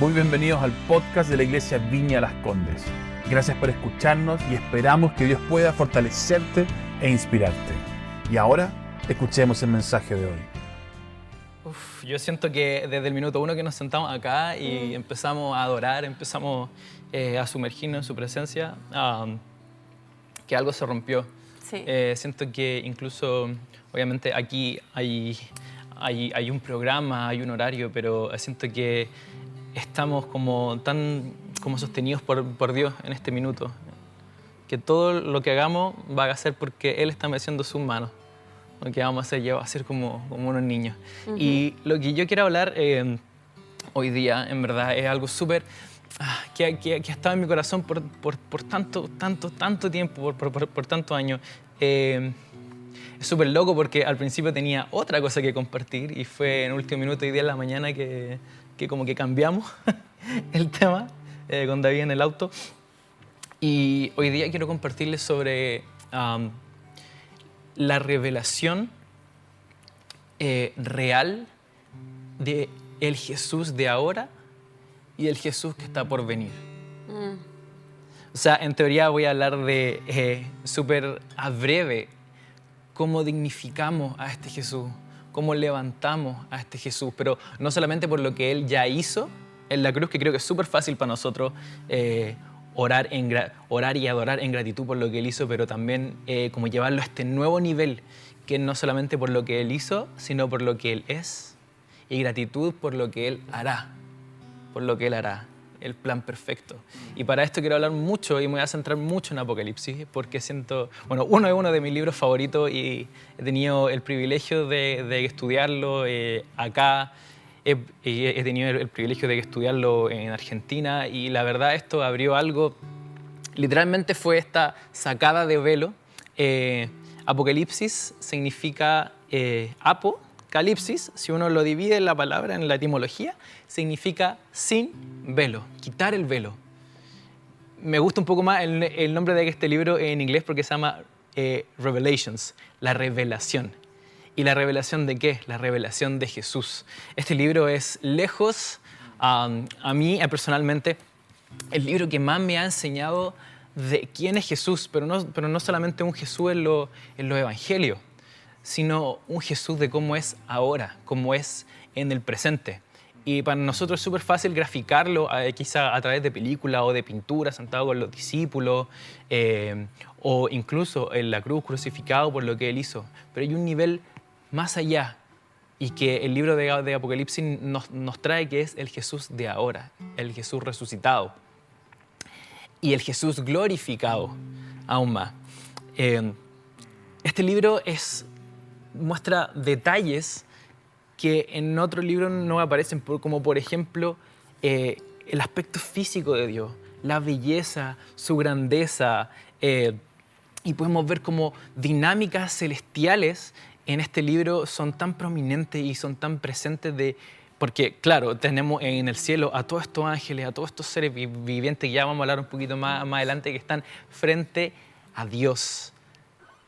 Muy bienvenidos al podcast de la Iglesia Viña Las Condes. Gracias por escucharnos y esperamos que Dios pueda fortalecerte e inspirarte. Y ahora, escuchemos el mensaje de hoy. Uf, yo siento que desde el minuto uno que nos sentamos acá y empezamos a adorar, empezamos eh, a sumergirnos en su presencia, um, que algo se rompió. Sí. Eh, siento que incluso, obviamente aquí hay, hay, hay un programa, hay un horario, pero siento que estamos como tan como sostenidos por, por Dios en este minuto. Que todo lo que hagamos va a ser porque Él está meciendo sus manos. Lo que vamos a hacer ya va a ser como, como unos niños. Y lo que yo quiero hablar eh, hoy día, en verdad, es algo súper ah, que, que, que ha estado en mi corazón por, por, por tanto, tanto, tanto tiempo, por, por, tantos años. Eh, es súper loco porque al principio tenía otra cosa que compartir y fue en último minuto y día de la mañana que, que como que cambiamos el tema eh, con David en el auto. Y hoy día quiero compartirles sobre um, la revelación eh, real de el Jesús de ahora y el Jesús que está por venir. O sea, en teoría voy a hablar de eh, súper a breve cómo dignificamos a este Jesús, cómo levantamos a este Jesús, pero no solamente por lo que Él ya hizo en la cruz, que creo que es súper fácil para nosotros eh, orar, y adorar en gratitud por lo que Él hizo, pero también eh, como llevarlo a este nuevo nivel, que no solamente por lo que Él hizo, sino por lo que Él es, y gratitud por lo que Él hará, por lo que Él hará el plan perfecto. Y para esto quiero hablar mucho y me voy a centrar mucho en Apocalipsis, porque siento, bueno, uno es uno de mis libros favoritos y he tenido el privilegio de, estudiarlo eh, acá, he, tenido el, el privilegio de estudiarlo en Argentina y la verdad esto abrió algo, literalmente fue esta sacada de velo. Eh, Apocalipsis significa eh, apo, calipsis, si uno lo divide en la palabra, en la etimología, significa sin velo, quitar el velo. Me gusta un poco más el, nombre de este libro en inglés porque se llama eh, Revelations, la revelación. ¿Y la revelación de qué? La revelación de Jesús. Este libro es lejos, um, a mí eh, personalmente, el libro que más me ha enseñado de quién es Jesús, pero no, pero no solamente un Jesús en los en los evangelios, sino un Jesús de cómo es ahora, cómo es en el presente. Y para nosotros es súper fácil graficarlo eh, quizá a través de películas o de pinturas, sentado con los discípulos, eh, o incluso en la cruz crucificado por lo que Él hizo. Pero hay un nivel más allá y que el libro de, Apocalipsis nos, nos trae que es el Jesús de ahora, el Jesús resucitado y el Jesús glorificado aún más. Eh, este libro es, muestra detalles que en otro libro no aparecen, como por ejemplo eh, el aspecto físico de Dios, la belleza, su grandeza, eh, y podemos ver como dinámicas celestiales en este libro son tan prominentes y son tan presentes de... Porque, claro, tenemos en el cielo a todos estos ángeles, a todos estos seres vi- vivientes, que ya vamos a hablar un poquito más, más adelante, que están frente a Dios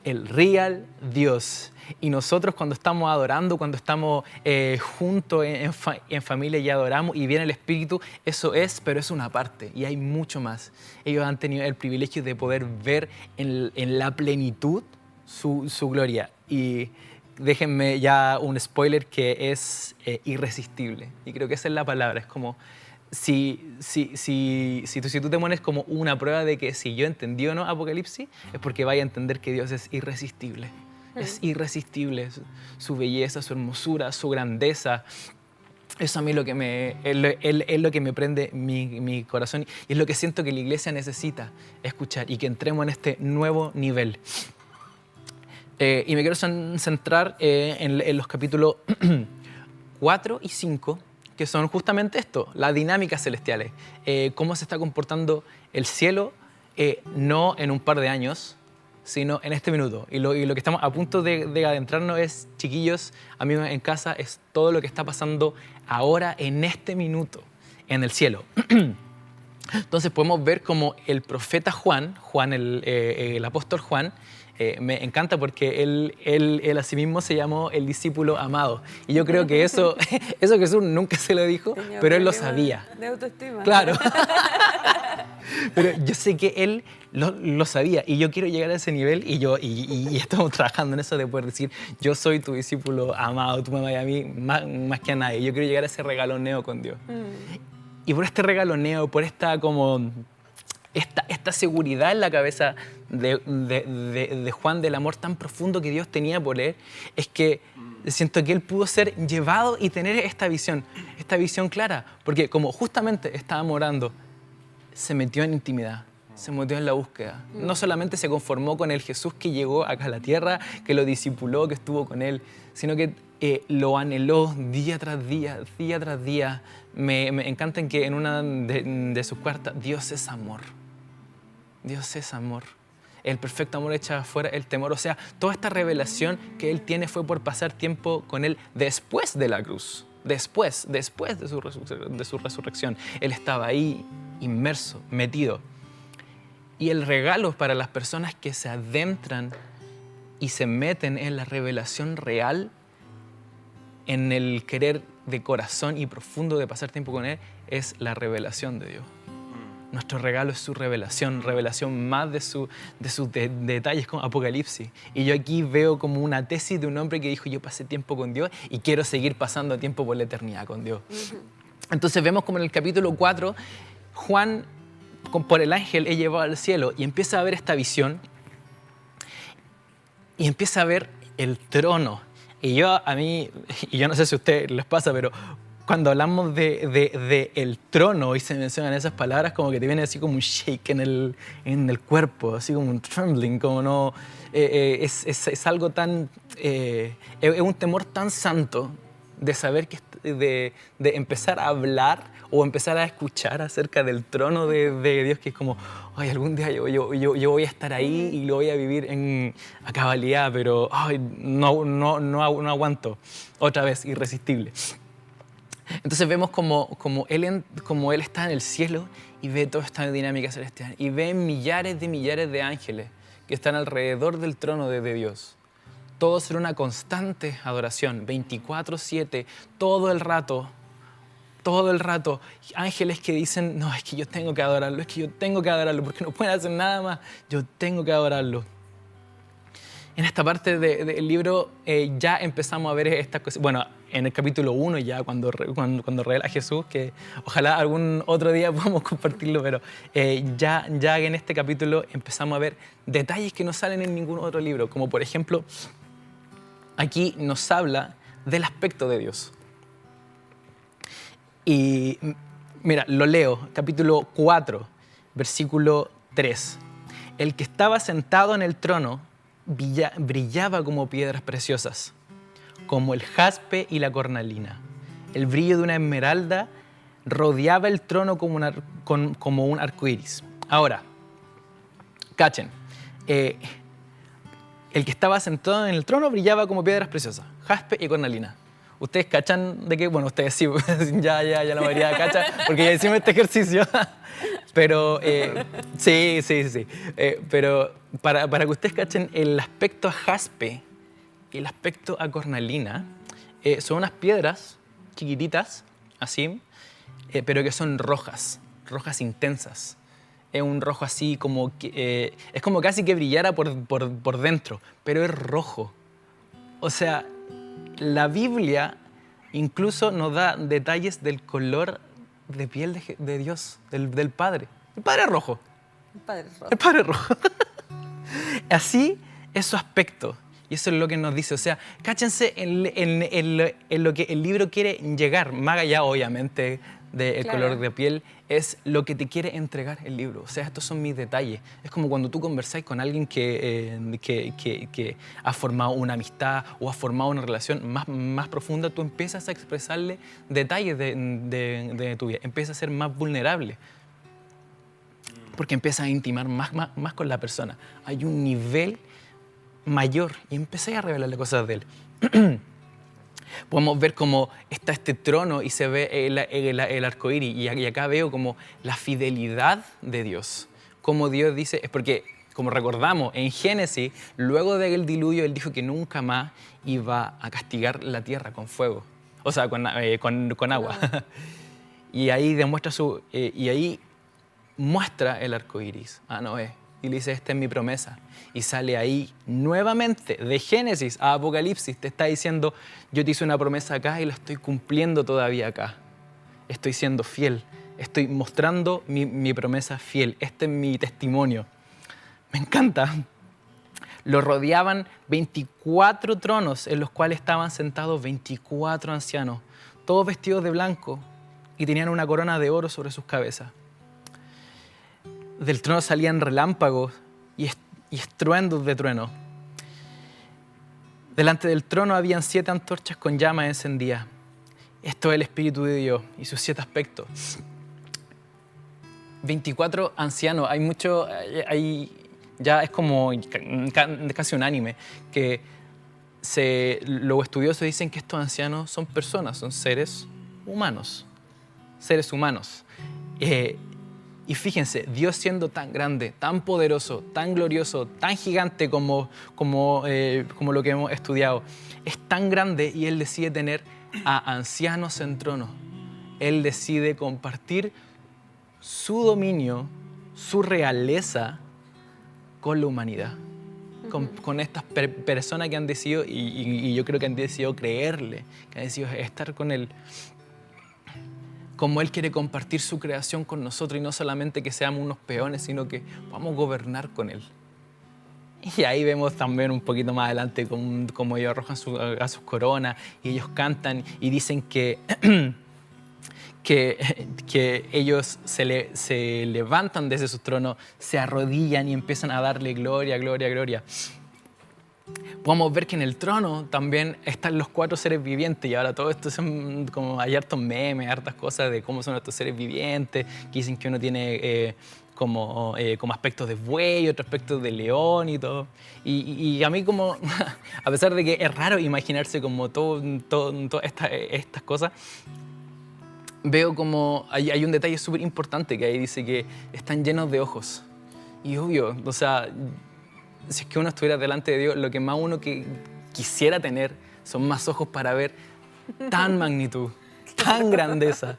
el real Dios. Y nosotros cuando estamos adorando, cuando estamos eh, juntos en, en fa- en familia y adoramos y viene el Espíritu, eso es, pero es una parte y hay mucho más. Ellos han tenido el privilegio de poder ver en, en la plenitud su, su gloria. Y déjenme ya un spoiler que es eh, irresistible. Y creo que esa es la palabra, es como si, si, si, si, tú, si tú te pones como una prueba de que si yo entendí o no Apocalipsis, es porque vaya a entender que Dios es irresistible. Es irresistible su, belleza, su hermosura, su grandeza. Eso a mí lo que me, es, lo, es- es lo que me prende mi, mi corazón y es lo que siento que la iglesia necesita escuchar y que entremos en este nuevo nivel. Eh, y me quiero cen- centrar eh, en, en los capítulos 4 y 5, que son justamente esto, las dinámicas celestiales, eh, cómo se está comportando el cielo, eh, no en un par de años, sino en este minuto. Y lo, y lo que estamos a punto de, de adentrarnos es, chiquillos, amigos en casa, es todo lo que está pasando ahora, en este minuto, en el cielo. Entonces podemos ver como el profeta Juan, Juan el, eh, el apóstol Juan, eh, me encanta porque él, él, él a sí mismo se llamó el discípulo amado. Y yo creo que eso, eso Jesús nunca se lo dijo, pero él lo sabía. De autoestima. Claro. Pero yo sé que él lo, lo, sabía y yo quiero llegar a ese nivel y yo y, y, estamos trabajando en eso de poder decir yo soy tu discípulo amado, tú me amas a mí más, más, que a nadie. Yo quiero llegar a ese regaloneo con Dios. Mm. Y por este regaloneo, por esta como esta, esta seguridad en la cabeza de, de, Juan del amor tan profundo que Dios tenía por él, es que siento que él pudo ser llevado y tener esta visión, esta visión clara, porque como justamente estaba morando, se metió en intimidad, se metió en la búsqueda. No solamente se conformó con el Jesús que llegó acá a la tierra, que lo discipuló, que estuvo con él, sino que eh, lo anheló día tras día, día tras día. Me, me encanta en que en una de, de sus cuartas, Dios es amor. Dios es amor. El perfecto amor echa afuera el temor. O sea, toda esta revelación que Él tiene fue por pasar tiempo con Él después de la cruz. Después, después de su, de su resurrección. Él estaba ahí inmerso, metido. Y el regalo para las personas que se adentran y se meten en la revelación real, en el querer de corazón y profundo de pasar tiempo con Él, es la revelación de Dios. Nuestro regalo es su revelación, revelación más de, su, de sus de, detalles como Apocalipsis. Y yo aquí veo como una tesis de un hombre que dijo, yo pasé tiempo con Dios y quiero seguir pasando tiempo por la eternidad con Dios. Entonces vemos como en el capítulo 4, Juan, por el ángel, es llevado al cielo y empieza a ver esta visión y empieza a ver el trono. Y yo, a mí, y yo no sé si a ustedes les pasa, pero cuando hablamos de, de, el trono y se mencionan esas palabras, como que te viene así como un shake en el, en el cuerpo, así como un trembling, como no... Eh, eh, es, es, es, algo tan... Eh, es un temor tan santo de saber que... De, de, empezar a hablar o empezar a escuchar acerca del trono de, de Dios, que es como, ay, algún día yo, yo, yo, yo, voy a estar ahí y lo voy a vivir en, a cabalidad, pero ay, no, no, no, no aguanto. Otra vez, irresistible. Entonces vemos como, como, él, como él está en el cielo y ve toda esta dinámica celestial y ve millares de millares de ángeles que están alrededor del trono de, de Dios. Todos en una constante adoración, 24/7, todo el rato, todo el rato. Ángeles que dicen, no, es que yo tengo que adorarlo, es que yo tengo que adorarlo, porque no pueden hacer nada más, yo tengo que adorarlo en esta parte del libro eh, ya empezamos a ver estas cosas. Bueno, en el capítulo 1 ya, cuando, cuando, cuando, revela a Jesús, que ojalá algún otro día podamos compartirlo, pero eh, ya, ya en este capítulo empezamos a ver detalles que no salen en ningún otro libro, como por ejemplo, aquí nos habla del aspecto de Dios. Y mira, lo leo, capítulo 4, versículo 3. El que estaba sentado en el trono brillaba como piedras preciosas, como el jaspe y la cornalina. El brillo de una esmeralda rodeaba el trono como, un arco iris. Ahora, cachen, eh, el que estaba sentado en el trono brillaba como piedras preciosas, jaspe y cornalina. ¿Ustedes cachan de qué? Bueno, ustedes sí, ya, ya, ya la mayoría cacha, porque ya hicimos este ejercicio. Pero, eh, sí, sí, sí. Eh, pero para, para, que ustedes cachen, el aspecto a jaspe el aspecto a cornalina eh, son unas piedras chiquititas, así, pero que son rojas, rojas intensas. Es un rojo así como que, es como casi que brillara por, por, por dentro, pero es rojo. O sea, la Biblia incluso nos da detalles del color de piel de, de Dios, del, del, Padre. El Padre rojo. El Padre rojo. El Padre rojo. Así es su aspecto. Y eso es lo que nos dice. O sea, cáchense en, en, en, en lo que el libro quiere llegar, más allá, obviamente, del claro. color de piel, es lo que te quiere entregar el libro. O sea, estos son mis detalles. Es como cuando tú conversáis con alguien que, eh, que, que, que, ha formado una amistad o ha formado una relación más, más profunda, tú empiezas a expresarle detalles de, de, de tu vida, empiezas a ser más vulnerable. Porque empiezas a intimar más, más, más con la persona. Hay un nivel mayor y empecé a revelarle cosas de él. podemos ver cómo está este trono y se ve el, el, el arco iris. Y acá veo como la fidelidad de Dios. Como Dios dice, es porque como recordamos en Génesis, luego del diluvio, Él dijo que nunca más iba a castigar la tierra con fuego, o sea, con, eh, agua. y ahí demuestra su, eh, y ahí muestra el arco iris a Noé y dice, esta es mi promesa. Y sale ahí nuevamente, de Génesis a Apocalipsis, te está diciendo, yo te hice una promesa acá y la estoy cumpliendo todavía acá. Estoy siendo fiel, estoy mostrando mi, mi promesa fiel, este es mi testimonio. Me encanta. Lo rodeaban 24 tronos en los cuales estaban sentados 24 ancianos, todos vestidos de blanco y tenían una corona de oro sobre sus cabezas. Del trono salían relámpagos y, estruendos de trueno. Delante del trono habían siete antorchas con llamas encendidas. Esto es el Espíritu de Dios y sus siete aspectos. 24 ancianos, hay mucho, hay, ya es como casi unánime que se, los estudiosos dicen que estos ancianos son personas, son seres humanos, seres humanos. Eh, y fíjense, Dios siendo tan grande, tan poderoso, tan glorioso, tan gigante como, como, eh, como lo que hemos estudiado, es tan grande y Él decide tener a ancianos en trono. Él decide compartir su dominio, su realeza con la humanidad. Con, estas personas que han decidido, y, y, yo creo que han decidido creerle, que han decidido estar con Él como Él quiere compartir su creación con nosotros y no solamente que seamos unos peones, sino que vamos a gobernar con Él. Y ahí vemos también un poquito más adelante cómo, ellos arrojan a sus coronas y ellos cantan y dicen que, que, que, ellos se, levantan desde sus tronos, se arrodillan y empiezan a darle gloria, gloria, gloria podemos ver que en el trono también están los cuatro seres vivientes y ahora todo esto son como hay hartos memes, hartas cosas de cómo son estos seres vivientes, que dicen que uno tiene eh, como, eh, como aspectos de buey, otro aspecto de león y todo. Y, a mí como, a pesar de que es raro imaginarse como todo, todo, estas cosas, veo como hay, hay un detalle súper importante que ahí dice que están llenos de ojos. Y obvio, o sea, si es que uno estuviera delante de Dios, lo que más uno que quisiera tener son más ojos para ver tan magnitud, tan grandeza,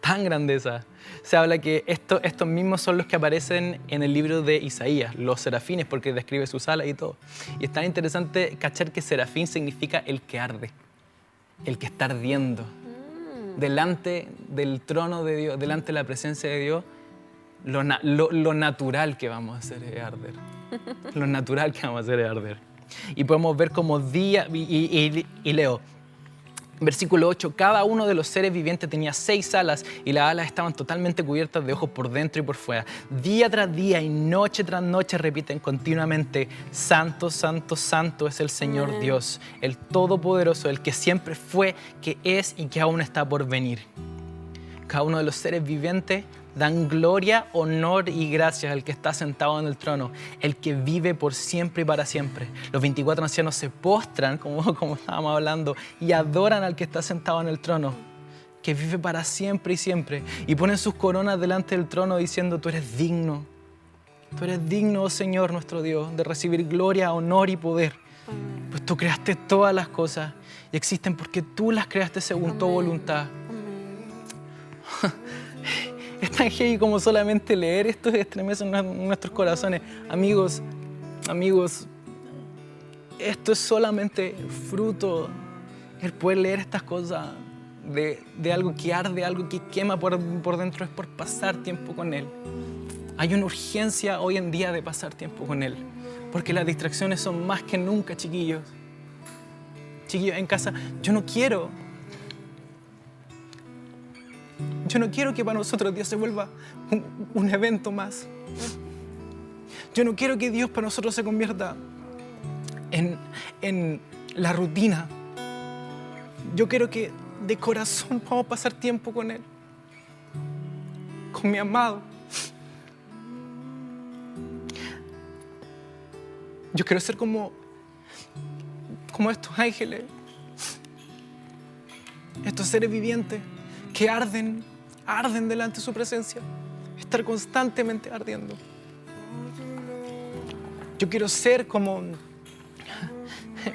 tan grandeza. Se habla que esto, estos mismos son los que aparecen en el libro de Isaías, los serafines, porque describe sus alas y todo. Y es tan interesante cachar que serafín significa el que arde, el que está ardiendo. Mm. Delante del trono de Dios, delante de la presencia de Dios, lo, lo natural que vamos a hacer es arder. Lo natural que vamos a hacer es arder. Y podemos ver como día, y, leo, Versículo 8, cada uno de los seres vivientes tenía seis alas y las alas estaban totalmente cubiertas de ojos por dentro y por fuera. Día tras día y noche tras noche repiten continuamente, Santo, Santo, Santo es el Señor Dios, el Todopoderoso, el que siempre fue, que es y que aún está por venir. Cada uno de los seres vivientes dan gloria, honor y gracias al que está sentado en el trono, el que vive por siempre y para siempre. Los 24 ancianos se postran, como, como estábamos hablando, y adoran al que está sentado en el trono, que vive para siempre y siempre, y ponen sus coronas delante del trono diciendo, tú eres digno, tú eres digno, oh Señor nuestro Dios, de recibir gloria, honor y poder. Pues tú creaste todas las cosas y existen porque tú las creaste según tu voluntad. es tan heavy como solamente leer esto estremece nuestros corazones. Amigos, amigos, esto es solamente fruto, el poder leer estas cosas de, algo que arde, algo que quema por, por dentro, es por pasar tiempo con Él. Hay una urgencia hoy en día de pasar tiempo con Él, porque las distracciones son más que nunca, chiquillos. Chiquillos, en casa, yo no quiero yo no quiero que para nosotros Dios se vuelva un, evento más. Yo no quiero que Dios para nosotros se convierta en, en la rutina. Yo quiero que de corazón podamos pasar tiempo con Él, con mi amado. Yo quiero ser como, como estos ángeles, estos seres vivientes que arden arden delante de su presencia. Estar constantemente ardiendo. Yo quiero ser como,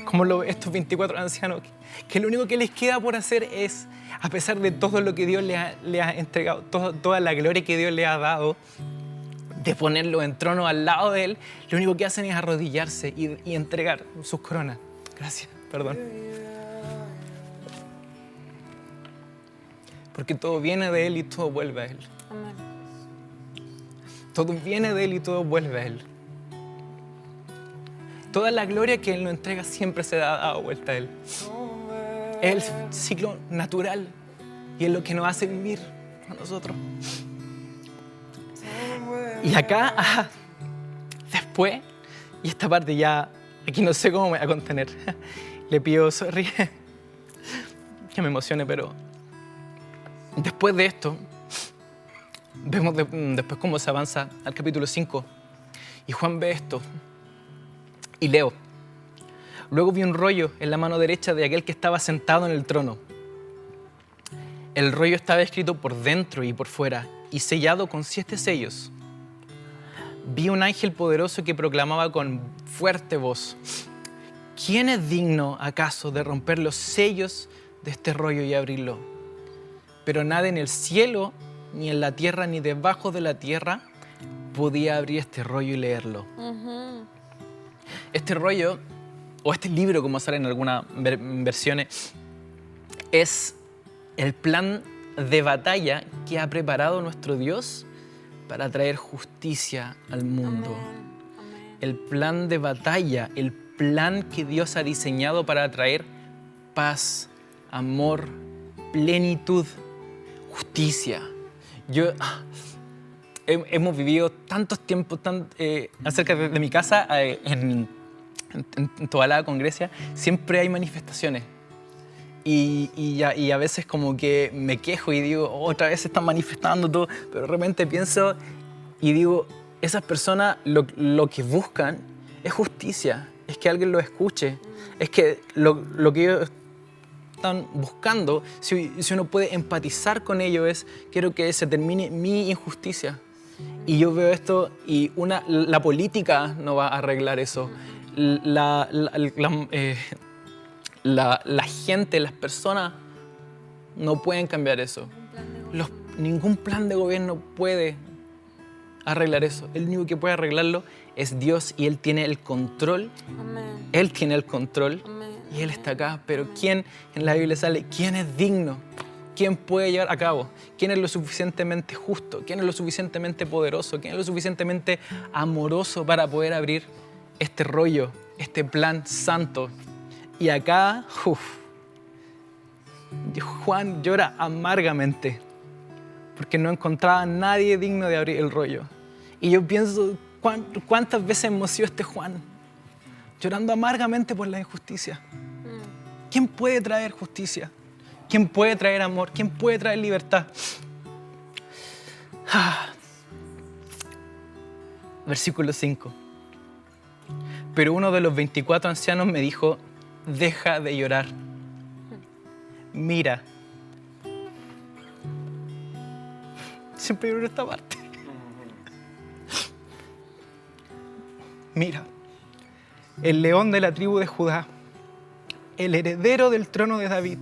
como lo- estos 24 ancianos, que, lo único que les queda por hacer es, a pesar de todo lo que Dios le ha, ha entregado, toda la gloria que Dios le ha dado, de ponerlo en trono al lado de Él, lo único que hacen es arrodillarse y, y entregar sus coronas. Gracias, perdón. Porque todo viene de Él y todo vuelve a Él. Amén. Todo viene de Él y todo vuelve a Él. Toda la gloria que Él nos entrega siempre se da dado vuelta a Él. Es el ciclo natural y es lo que nos hace vivir a nosotros. Y acá, ah, después, y esta parte ya, aquí no sé cómo me voy a contener. Le pido sorry que me emocione, pero después de esto, vemos mm, después cómo se avanza al capítulo 5. Y Juan ve esto. Y leo. Luego vi un rollo en la mano derecha de aquel que estaba sentado en el trono. El rollo estaba escrito por dentro y por fuera y sellado con siete sellos. Vi un ángel poderoso que proclamaba con fuerte voz, ¿quién es digno acaso de romper los sellos de este rollo y abrirlo? Pero nada en el cielo, ni en la tierra, ni debajo de la tierra podía abrir este rollo y leerlo. Este rollo, o este libro, como sale en algunas ver- versiones, es el plan de batalla que ha preparado nuestro Dios para traer justicia al mundo. Amén. Amén. El plan de batalla, el plan que Dios ha diseñado para traer paz, amor, plenitud, justicia. Yo he- hemos vivido tantos tiempos tan, eh, acerca de, de mi casa eh, en, en, en Tobalá con Grecia, siempre hay manifestaciones. Y, y a, y a veces como que me quejo y digo, "Oh, otra vez se están manifestando todo, pero de repente pienso y digo, esas personas lo, lo que buscan es justicia, es que alguien lo escuche, es que lo, lo que ellos están buscando, si, si uno puede empatizar con ello, es quiero que se termine mi injusticia. Y yo veo esto y una, la política no va a arreglar eso. La, la- la- eh, la- gente, las personas no pueden cambiar eso. Los- ningún plan de gobierno puede arreglar eso. El único que puede arreglarlo es Dios y Él tiene el control. Amén. Él tiene el control Amén. Y Él está acá. Pero ¿quién en la Biblia sale? ¿Quién es digno? ¿Quién puede llevar a cabo? ¿Quién es lo suficientemente justo? ¿Quién es lo suficientemente poderoso? ¿Quién es lo suficientemente amoroso para poder abrir este rollo, este plan santo? Y acá, uf, Juan llora amargamente porque no encontraba a nadie digno de abrir el rollo. Y yo pienso, ¿cuán- ¿cuántas veces hemos este Juan? Llorando amargamente por la injusticia. ¿Quién puede traer justicia? ¿Quién puede traer amor? ¿Quién puede traer libertad? Ah. Versículo 5. Pero uno de los 24 ancianos me dijo, deja de llorar. Mira. Siempre lloro esta parte. Mira, el león de la tribu de Judá, el heredero del trono de David,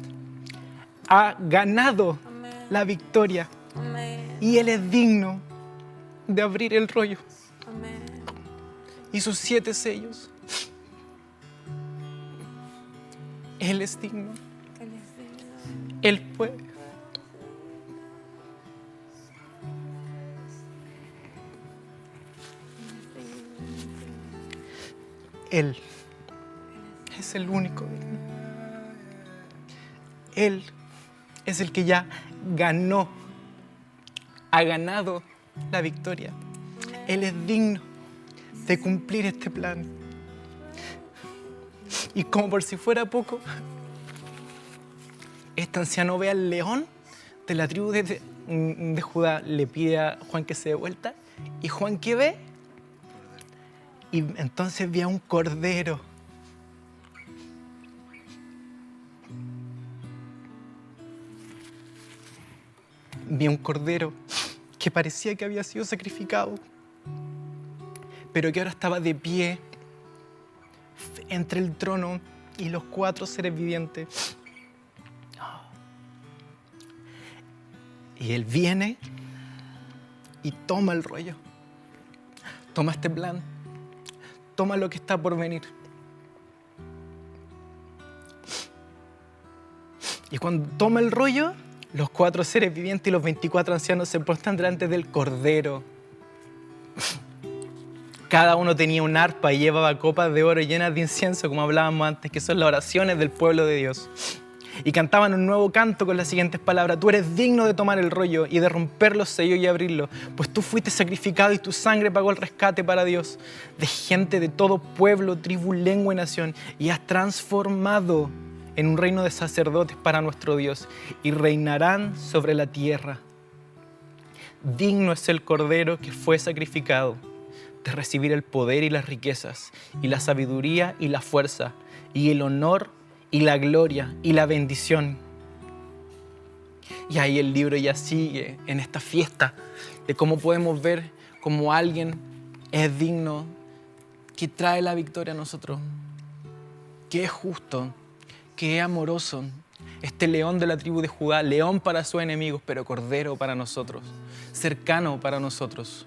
ha ganado Amén. la victoria Amén. y él es digno de abrir el rollo Amén. y sus siete sellos. Él es digno, Él es digno. él puede. Él es el único digno. Él es el que ya ganó, ha ganado la victoria. Él es digno de cumplir este plan. Y como por si fuera poco, este anciano ve al león de la tribu de, de Judá, le pide a Juan que se dé vuelta. ¿Y Juan qué ve? Y entonces ve a un cordero. Vi a un cordero que parecía que había sido sacrificado, pero que ahora estaba de pie entre el trono y los cuatro seres vivientes. Y él viene y toma el rollo. Toma este plan. Toma lo que está por venir. Y cuando toma el rollo, los cuatro seres vivientes y los 24 ancianos se postran delante del Cordero. Cada uno tenía un arpa y llevaba copas de oro llenas de incienso, como hablábamos antes, que son las oraciones del pueblo de Dios. Y cantaban un nuevo canto con las siguientes palabras, tú eres digno de tomar el rollo y de romper los sellos y abrirlo, pues tú fuiste sacrificado y tu sangre pagó el rescate para Dios, de gente de todo pueblo, tribu, lengua y nación, y has transformado en un reino de sacerdotes para nuestro Dios, y reinarán sobre la tierra. Digno es el Cordero que fue sacrificado de recibir el poder y las riquezas, y la sabiduría y la fuerza, y el honor y la gloria y la bendición. Y ahí el libro ya sigue en esta fiesta de cómo podemos ver cómo alguien es digno, que trae la victoria a nosotros, que es justo, que es amoroso. Este león de la tribu de Judá, león para sus enemigos, pero cordero para nosotros, cercano para nosotros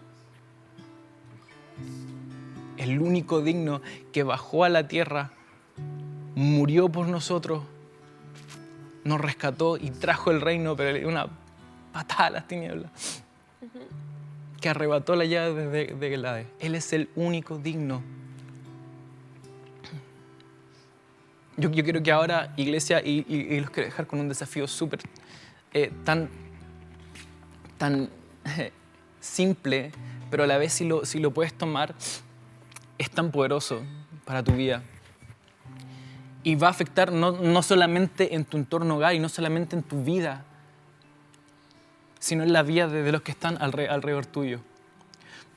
el único digno que bajó a la tierra, murió por nosotros, nos rescató y trajo el reino, pero le dio una patada a las tinieblas, que arrebató la llave de, de Gelade. Él es el único digno. Yo, yo quiero que ahora, iglesia, y, y- y los quiero dejar con un desafío súper eh, tan, tan eh, simple, pero a la vez si lo, si lo puedes tomar, es tan poderoso para tu vida. Y va a afectar no, no solamente en tu entorno hogar y no solamente en tu vida, sino en la vida de, de los que están alre- alrededor tuyo.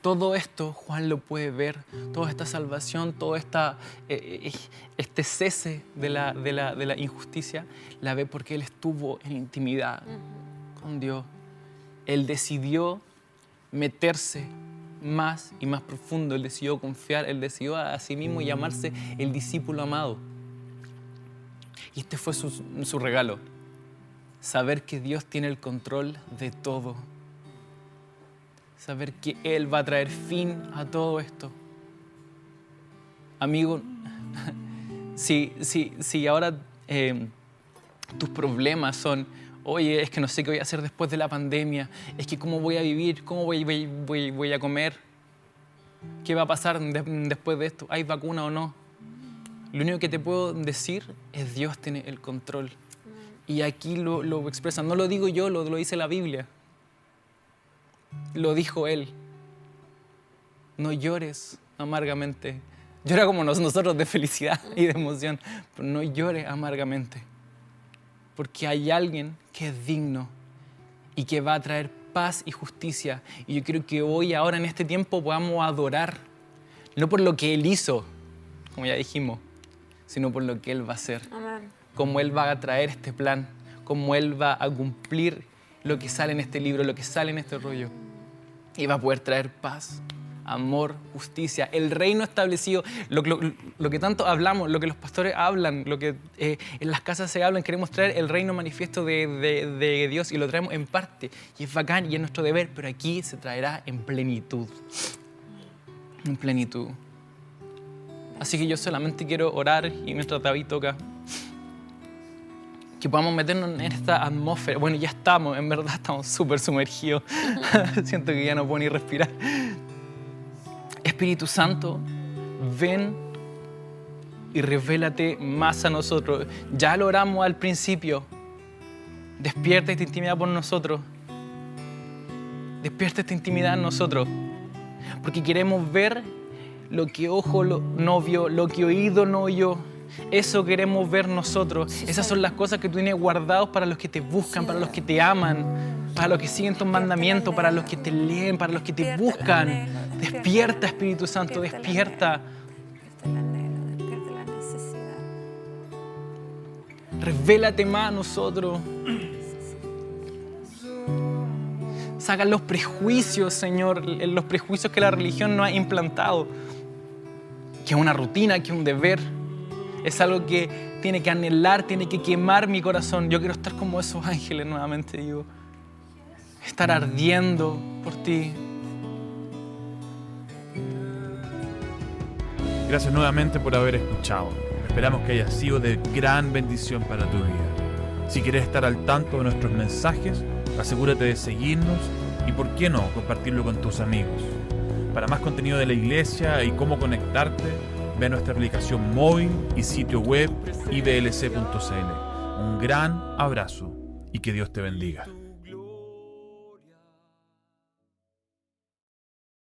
Todo esto Juan lo puede ver, toda esta salvación, todo esta, eh, eh, este cese de la, de, la, de la injusticia, la ve porque él estuvo en intimidad con Dios. Él decidió meterse más y más profundo, él decidió confiar, él decidió a sí mismo llamarse el discípulo amado. Y este fue su, su regalo, saber que Dios tiene el control de todo, saber que Él va a traer fin a todo esto. Amigo, si, si, si ahora eh, tus problemas son, oye, es que no sé qué voy a hacer después de la pandemia, es que cómo voy a vivir, cómo voy, a comer, qué va a pasar de- después de esto, hay vacuna o no. Lo único que te puedo decir es Dios tiene el control. Y aquí lo, lo expresa, no lo digo yo, lo, lo dice la Biblia. Lo dijo Él. No llores amargamente. Llora como nos- nosotros de felicidad y de emoción, pero no llores amargamente porque hay alguien que es digno y que va a traer paz y justicia. Y yo creo que hoy, ahora en este tiempo, podamos adorar, no por lo que Él hizo, como ya dijimos, sino por lo que Él va a hacer, Amén. cómo Él va a traer este plan, cómo Él va a cumplir lo que sale en este libro, lo que sale en este rollo. Y va a poder traer paz, amor, justicia, el reino establecido, lo, lo- lo que tanto hablamos, lo que los pastores hablan, lo que eh, en las casas se hablan, queremos traer el reino manifiesto de, de- de Dios y lo traemos en parte. Y es bacán y es nuestro deber, pero aquí se traerá en plenitud. En plenitud. Así que yo solamente quiero orar y mientras David toca, que podamos meternos en esta atmósfera. Bueno, ya estamos, en verdad estamos súper sumergidos. Siento que ya no puedo ni respirar. Espíritu Santo, ven y revélate más a nosotros. Ya lo oramos al principio. Despierta esta intimidad por nosotros. Despierta esta intimidad en nosotros. Porque queremos ver lo que ojo no vio, lo que oído no oyó. Eso queremos ver nosotros. Sí, Esas son las cosas que tú tienes guardados para los que te buscan, para los que te aman, para los que siguen tus mandamientos, para los que te leen, para los que te buscan. despierta Espíritu Santo, despierta. Revélate más a nosotros. Saca los prejuicios, Señor, los prejuicios que la religión nos ha implantado. Que una rutina, que un deber. Es algo que tiene que anhelar, tiene que quemar mi corazón. Yo quiero estar como esos ángeles nuevamente, digo. Estar ardiendo por ti. Gracias nuevamente por haber escuchado. Esperamos que haya sido de gran bendición para tu vida. Si quieres estar al tanto de nuestros mensajes, asegúrate de seguirnos y, por qué no, compartirlo con tus amigos. Para más contenido de la iglesia y cómo conectarte, ve nuestra aplicación móvil y sitio web iblc.cl. Un gran abrazo y que Dios te bendiga.